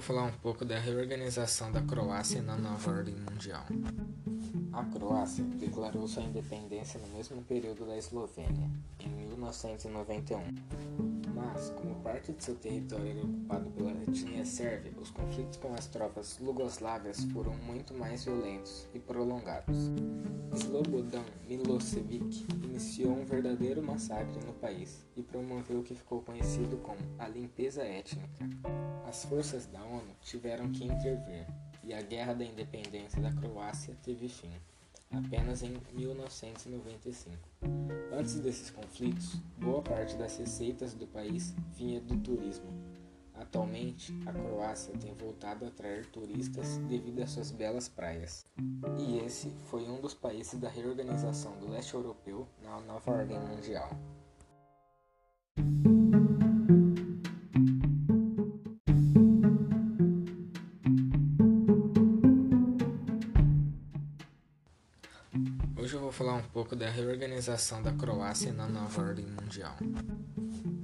falar um pouco da reorganização da Croácia na nova ordem mundial. A Croácia declarou sua independência no mesmo período da Eslovênia, em 1991. Mas, como parte de seu território era ocupado pela etnia sérvia, os conflitos com as tropas jugoslávias foram muito mais violentos e prolongados. Slobodan Milosevic iniciou um verdadeiro massacre no país e promoveu o que ficou conhecido como a limpeza étnica. As forças da ONU tiveram que intervir e a Guerra da Independência da Croácia teve fim apenas em 1995. Antes desses conflitos, boa parte das receitas do país vinha do turismo. Atualmente, a Croácia tem voltado a atrair turistas devido às suas belas praias. E esse foi um dos países da reorganização do leste europeu na nova ordem mundial. Hoje eu vou falar um pouco da reorganização da Croácia na nova ordem mundial.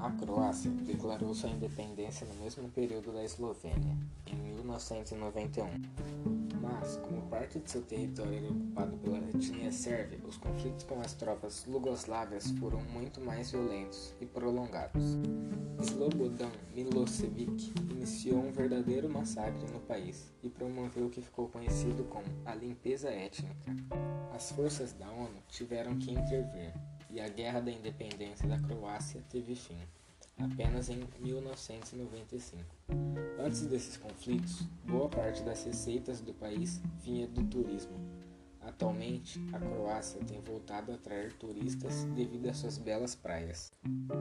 A Croácia declarou sua independência no mesmo período da Eslovênia, em 1991. Mas, como parte de seu território era ocupado pela sérvia, os conflitos com as tropas jugoslávias foram muito mais violentos e prolongados. Slobodan Milosevic iniciou um verdadeiro massacre no país e promoveu o que ficou conhecido como a limpeza étnica. As forças da ONU tiveram que intervir e a Guerra da Independência da Croácia teve fim apenas em 1995. Antes desses conflitos, boa parte das receitas do país vinha do turismo. Atualmente, a Croácia tem voltado a atrair turistas devido às suas belas praias.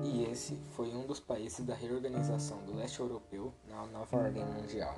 E esse foi um dos países da reorganização do leste europeu na nova ordem mundial.